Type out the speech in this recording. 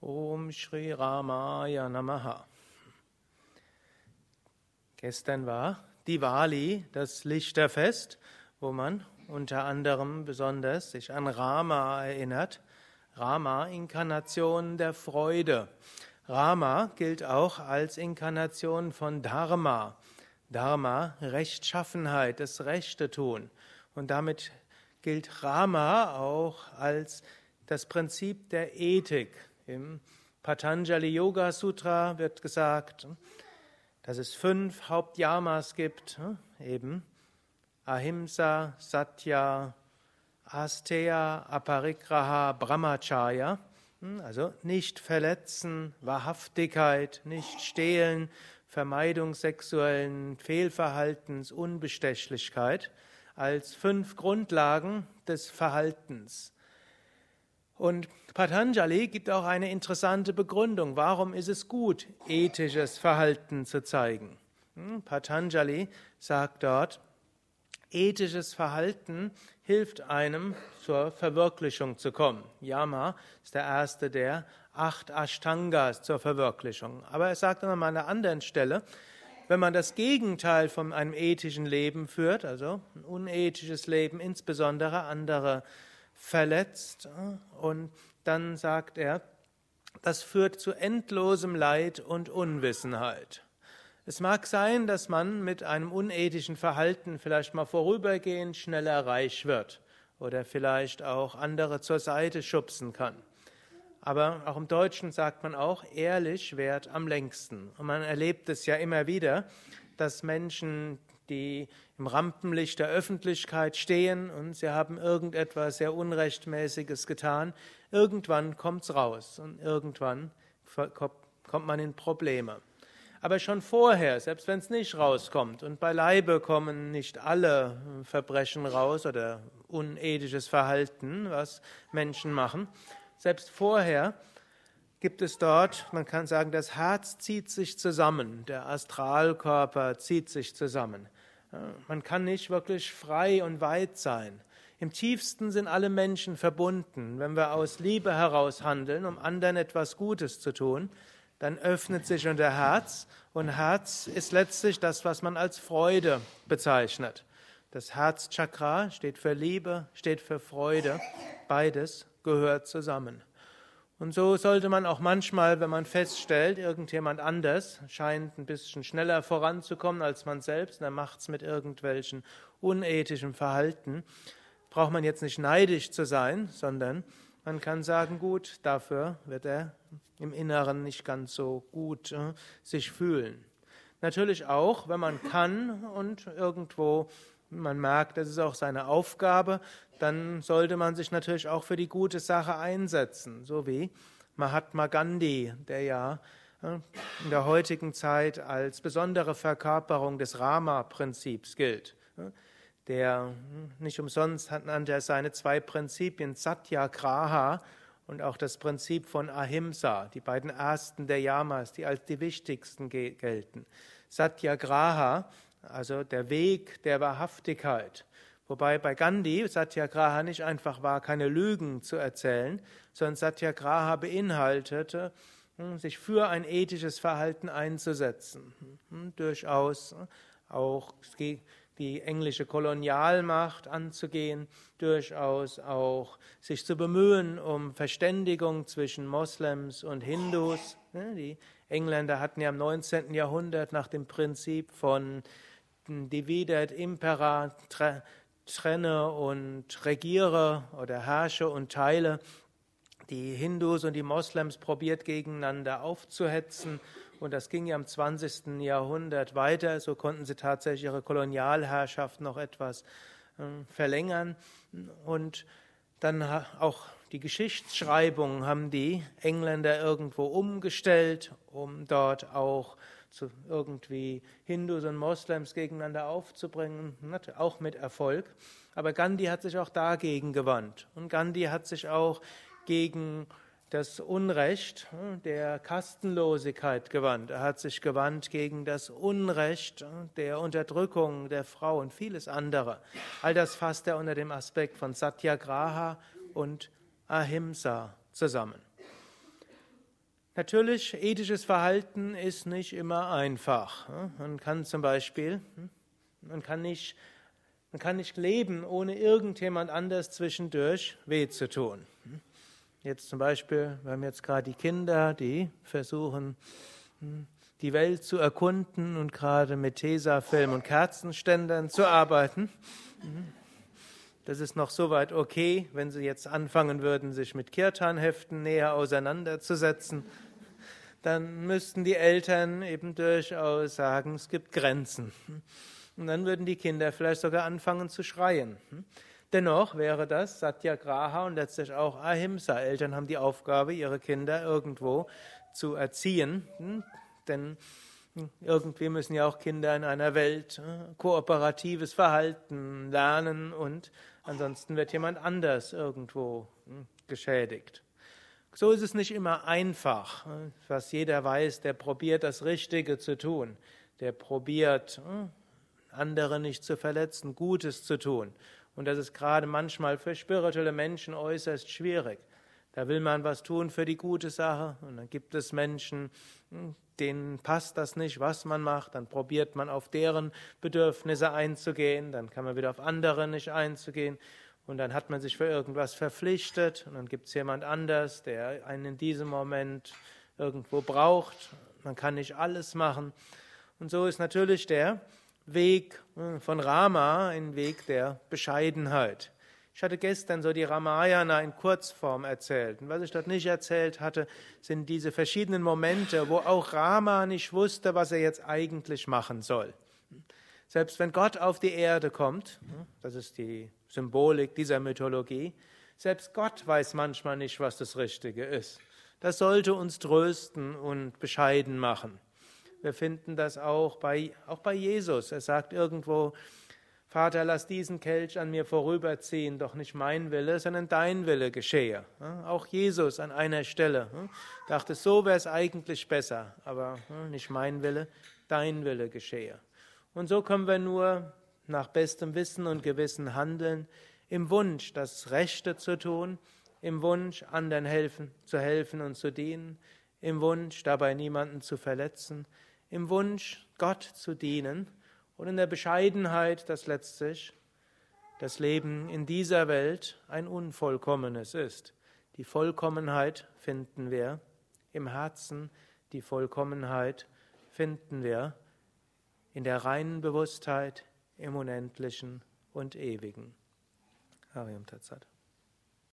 Om Shri Ramaya Namaha. Gestern war Diwali, das Lichterfest, wo man unter anderem besonders sich an Rama erinnert. Rama, Inkarnation der Freude. Rama gilt auch als Inkarnation von Dharma. Dharma, Rechtschaffenheit, das Rechte tun. Und damit gilt Rama auch als das Prinzip der Ethik, im Patanjali Yoga Sutra wird gesagt, dass es fünf Hauptyamas gibt, eben Ahimsa, Satya, Asteya, Aparigraha, Brahmacharya, also nicht verletzen, Wahrhaftigkeit, nicht stehlen, Vermeidung sexuellen Fehlverhaltens, Unbestechlichkeit als fünf Grundlagen des Verhaltens. Und Patanjali gibt auch eine interessante Begründung. Warum ist es gut, ethisches Verhalten zu zeigen? Hm, Patanjali sagt dort, ethisches Verhalten hilft einem zur Verwirklichung zu kommen. Yama ist der erste der acht Ashtangas zur Verwirklichung. Aber er sagt dann an einer anderen Stelle, wenn man das Gegenteil von einem ethischen Leben führt, also ein unethisches Leben, insbesondere andere verletzt. Und dann sagt er, das führt zu endlosem Leid und Unwissenheit. Es mag sein, dass man mit einem unethischen Verhalten vielleicht mal vorübergehend schneller reich wird oder vielleicht auch andere zur Seite schubsen kann. Aber auch im Deutschen sagt man auch, ehrlich währt am längsten. Und man erlebt es ja immer wieder, dass Menschen, die im Rampenlicht der Öffentlichkeit stehen und sie haben irgendetwas sehr Unrechtmäßiges getan. Irgendwann kommt's raus und irgendwann kommt man in Probleme. Aber schon vorher, selbst wenn es nicht rauskommt, und beileibe kommen nicht alle Verbrechen raus oder unethisches Verhalten, was Menschen machen, selbst vorher gibt es dort, man kann sagen, das Herz zieht sich zusammen, der Astralkörper zieht sich zusammen. Man kann nicht wirklich frei und weit sein. Im tiefsten sind alle Menschen verbunden. Wenn wir aus Liebe heraus handeln, um anderen etwas Gutes zu tun, dann öffnet sich unser Herz und Herz ist letztlich das, was man als Freude bezeichnet. Das Herzchakra steht für Liebe, steht für Freude. Beides gehört zusammen. Und so sollte man auch manchmal, wenn man feststellt, irgendjemand anders scheint ein bisschen schneller voranzukommen als man selbst, und er macht es mit irgendwelchen unethischen Verhalten, braucht man jetzt nicht neidisch zu sein, sondern man kann sagen, gut, dafür wird er im Inneren nicht ganz so gut äh, sich fühlen. Natürlich auch, wenn man kann und irgendwo man merkt, das ist auch seine Aufgabe, dann sollte man sich natürlich auch für die gute Sache einsetzen, so wie Mahatma Gandhi, der ja äh, in der heutigen Zeit als besondere Verkörperung des Rama-Prinzips gilt. Der hm, nicht umsonst nannte er seine zwei Prinzipien Satyagraha und auch das Prinzip von Ahimsa, die beiden ersten der Yamas, die als die wichtigsten gelten. Satyagraha also der Weg der Wahrhaftigkeit. Wobei bei Gandhi Satyagraha nicht einfach war, keine Lügen zu erzählen, sondern Satyagraha beinhaltete, hm, sich für ein ethisches Verhalten einzusetzen. Hm, durchaus auch die englische Kolonialmacht anzugehen, durchaus auch sich zu bemühen um Verständigung zwischen Moslems und Hindus. Die Engländer hatten ja im 19. Jahrhundert nach dem Prinzip von divide et impera, trenne und regiere oder herrsche und teile, die Hindus und die Moslems probiert gegeneinander aufzuhetzen. Und das ging ja im 20. Jahrhundert weiter. So konnten sie tatsächlich ihre Kolonialherrschaft noch etwas äh, verlängern. Und dann auch die Geschichtsschreibung haben die Engländer irgendwo umgestellt, um dort auch zu irgendwie Hindus und Moslems gegeneinander aufzubringen, auch mit Erfolg. Aber Gandhi hat sich auch dagegen gewandt. Und Gandhi hat sich auch gegen das Unrecht hm, der Kastenlosigkeit gewandt. Er hat sich gewandt gegen das Unrecht hm, der Unterdrückung der Frau und vieles andere. All das fasst er unter dem Aspekt von Satyagraha und Ahimsa zusammen. Natürlich, ethisches Verhalten ist nicht immer einfach. Man kann zum Beispiel, hm, man kann nicht, man kann nicht leben, ohne irgendjemand anders zwischendurch weh zu tun. Jetzt zum Beispiel, wir haben jetzt gerade die Kinder, die versuchen, hm, die Welt zu erkunden und gerade mit Tesafilm und Kerzenständern zu arbeiten. Das ist noch soweit okay, wenn sie jetzt anfangen würden, sich mit Kirtanheften näher auseinanderzusetzen dann müssten die Eltern eben durchaus sagen, es gibt Grenzen. Und dann würden die Kinder vielleicht sogar anfangen zu schreien. Dennoch wäre das Satyagraha und letztlich auch Ahimsa. Eltern haben die Aufgabe, ihre Kinder irgendwo zu erziehen, denn irgendwie müssen ja auch Kinder in einer Welt äh, kooperatives Verhalten lernen und ansonsten wird jemand anders irgendwo hm, geschädigt. So ist es nicht immer einfach. Was jeder weiß, der probiert das Richtige zu tun, der probiert hm, andere nicht zu verletzen, Gutes zu tun. Und das ist gerade manchmal für spirituelle Menschen äußerst schwierig. Da will man was tun für die gute Sache und dann gibt es Menschen, hm, denen passt das nicht, was man macht. Dann probiert man auf deren Bedürfnisse einzugehen, dann kann man wieder auf andere nicht einzugehen. Und dann hat man sich für irgendwas verpflichtet und dann gibt es jemand anders, der einen in diesem Moment irgendwo braucht. Man kann nicht alles machen. Und so ist natürlich der Weg äh, von Rama ein Weg der Bescheidenheit. Ich hatte gestern so die Ramayana in Kurzform erzählt. Und was ich dort nicht erzählt hatte, sind diese verschiedenen Momente, wo auch Rama nicht wusste, was er jetzt eigentlich machen soll. Selbst wenn Gott auf die Erde kommt, das ist die Symbolik dieser Mythologie, selbst Gott weiß manchmal nicht, was das Richtige ist. Das sollte uns trösten und bescheiden machen. Wir finden das auch bei, auch bei Jesus. Er sagt irgendwo, Vater, lass diesen Kelch an mir vorüberziehen, doch nicht mein Wille, sondern dein Wille geschehe. Auch Jesus an einer Stelle dachte, so wäre es eigentlich besser, aber nicht mein Wille, dein Wille geschehe. Und so können wir nur nach bestem Wissen und Gewissen handeln, im Wunsch, das Rechte zu tun, im Wunsch, anderen helfen, zu helfen und zu dienen, im Wunsch, dabei niemanden zu verletzen, im Wunsch, Gott zu dienen und in der Bescheidenheit, dass letztlich das Leben in dieser Welt ein unvollkommenes ist. Die Vollkommenheit finden wir im Herzen, die Vollkommenheit finden wir in der reinen Bewusstheit im Unendlichen und Ewigen. Hariam Tatsat.